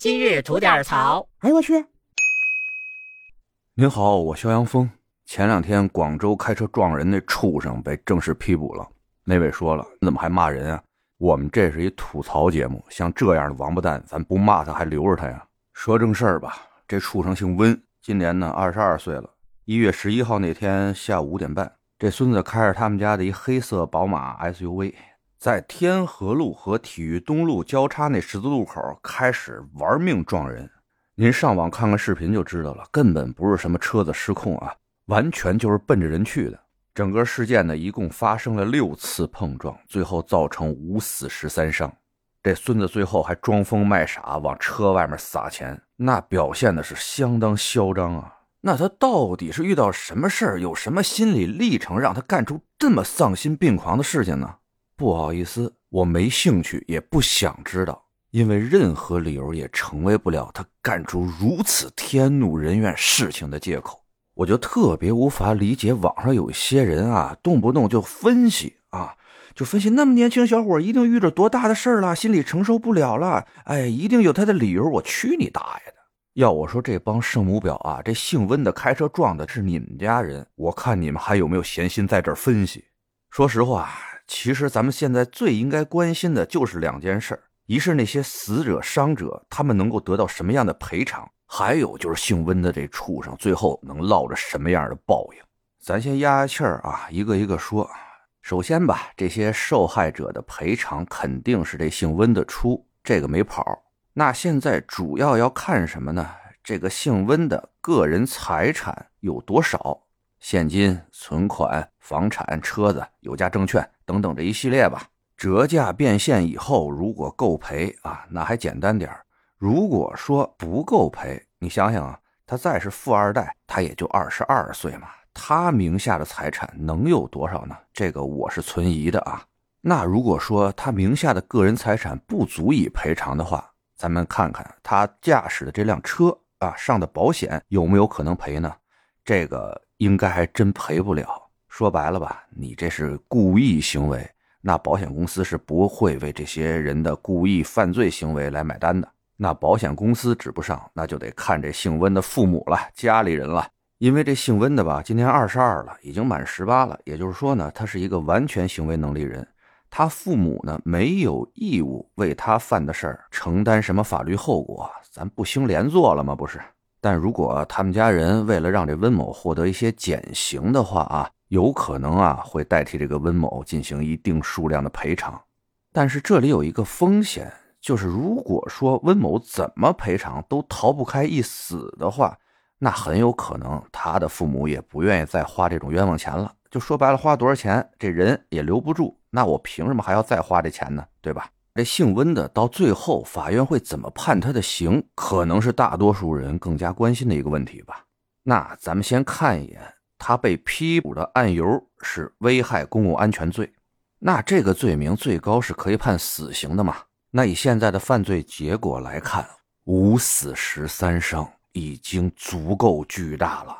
今日吐点槽。哎呦我去！您好，我肖阳峰。前两天广州开车撞人那畜生被正式批捕了。那位说了，你怎么还骂人啊？我们这是一吐槽节目，像这样的王八蛋，咱不骂他还留着他呀？说正事儿吧，这畜生姓温，今年呢二十二岁了。一月十一号那天下午五点半，这孙子开着他们家的一黑色宝马 SUV。在天河路和体育东路交叉那十字路口开始玩命撞人，您上网看看视频就知道了，根本不是什么车子失控啊，完全就是奔着人去的。整个事件呢，一共发生了六次碰撞，最后造成五死十三伤。这孙子最后还装疯卖傻往车外面撒钱，那表现的是相当嚣张啊！那他到底是遇到什么事儿，有什么心理历程，让他干出这么丧心病狂的事情呢？不好意思，我没兴趣，也不想知道，因为任何理由也成为不了他干出如此天怒人怨事情的借口。我就特别无法理解，网上有一些人啊，动不动就分析啊，就分析那么年轻小伙一定遇着多大的事儿了，心里承受不了了，哎，一定有他的理由。我去你大爷的！要我说，这帮圣母婊啊，这姓温的开车撞的是你们家人，我看你们还有没有闲心在这儿分析？说实话。其实咱们现在最应该关心的就是两件事儿一是那些死者伤者，他们能够得到什么样的赔偿；还有就是姓温的这畜生最后能落着什么样的报应。咱先压压气儿啊，一个一个说。首先吧，这些受害者的赔偿肯定是这姓温的出，这个没跑。那现在主要要看什么呢？这个姓温的个人财产有多少？现金、存款、房产、车子、有价证券等等这一系列吧，折价变现以后，如果够赔啊，那还简单点如果说不够赔，你想想啊，他再是富二代，他也就二十二岁嘛，他名下的财产能有多少呢？这个我是存疑的啊。那如果说他名下的个人财产不足以赔偿的话，咱们看看他驾驶的这辆车啊上的保险有没有可能赔呢？这个。应该还真赔不了。说白了吧，你这是故意行为，那保险公司是不会为这些人的故意犯罪行为来买单的。那保险公司指不上，那就得看这姓温的父母了，家里人了。因为这姓温的吧，今年二十二了，已经满十八了。也就是说呢，他是一个完全行为能力人。他父母呢，没有义务为他犯的事儿承担什么法律后果。咱不兴连坐了吗？不是。但如果他们家人为了让这温某获得一些减刑的话啊，有可能啊会代替这个温某进行一定数量的赔偿。但是这里有一个风险，就是如果说温某怎么赔偿都逃不开一死的话，那很有可能他的父母也不愿意再花这种冤枉钱了。就说白了，花多少钱这人也留不住，那我凭什么还要再花这钱呢？对吧？这姓温的到最后法院会怎么判他的刑，可能是大多数人更加关心的一个问题吧。那咱们先看一眼，他被批捕的案由是危害公共安全罪，那这个罪名最高是可以判死刑的嘛？那以现在的犯罪结果来看，五死十三伤已经足够巨大了，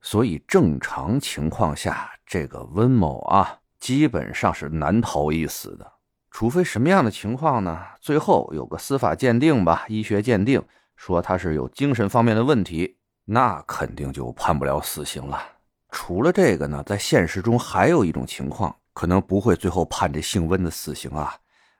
所以正常情况下，这个温某啊，基本上是难逃一死的。除非什么样的情况呢？最后有个司法鉴定吧，医学鉴定说他是有精神方面的问题，那肯定就判不了死刑了。除了这个呢，在现实中还有一种情况，可能不会最后判这姓温的死刑啊，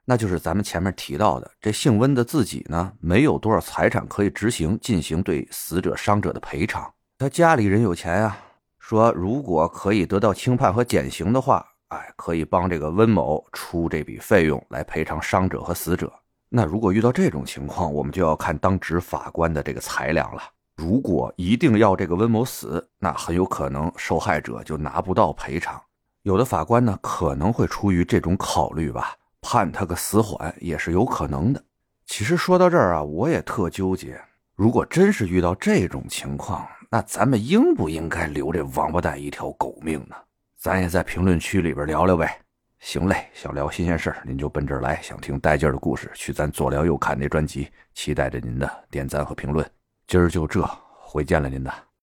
那就是咱们前面提到的，这姓温的自己呢，没有多少财产可以执行进行对死者伤者的赔偿，他家里人有钱呀，说如果可以得到轻判和减刑的话。哎，可以帮这个温某出这笔费用来赔偿伤者和死者。那如果遇到这种情况，我们就要看当值法官的这个裁量了。如果一定要这个温某死，那很有可能受害者就拿不到赔偿。有的法官呢可能会出于这种考虑吧，判他个死缓也是有可能的。其实说到这儿啊，我也特纠结。如果真是遇到这种情况，那咱们应不应该留这王八蛋一条狗命呢？咱也在评论区里边聊聊呗，行嘞，想聊新鲜事儿，您就奔这儿来；想听带劲儿的故事，去咱左聊右侃那专辑，期待着您的点赞和评论。今儿就这，回见了您的。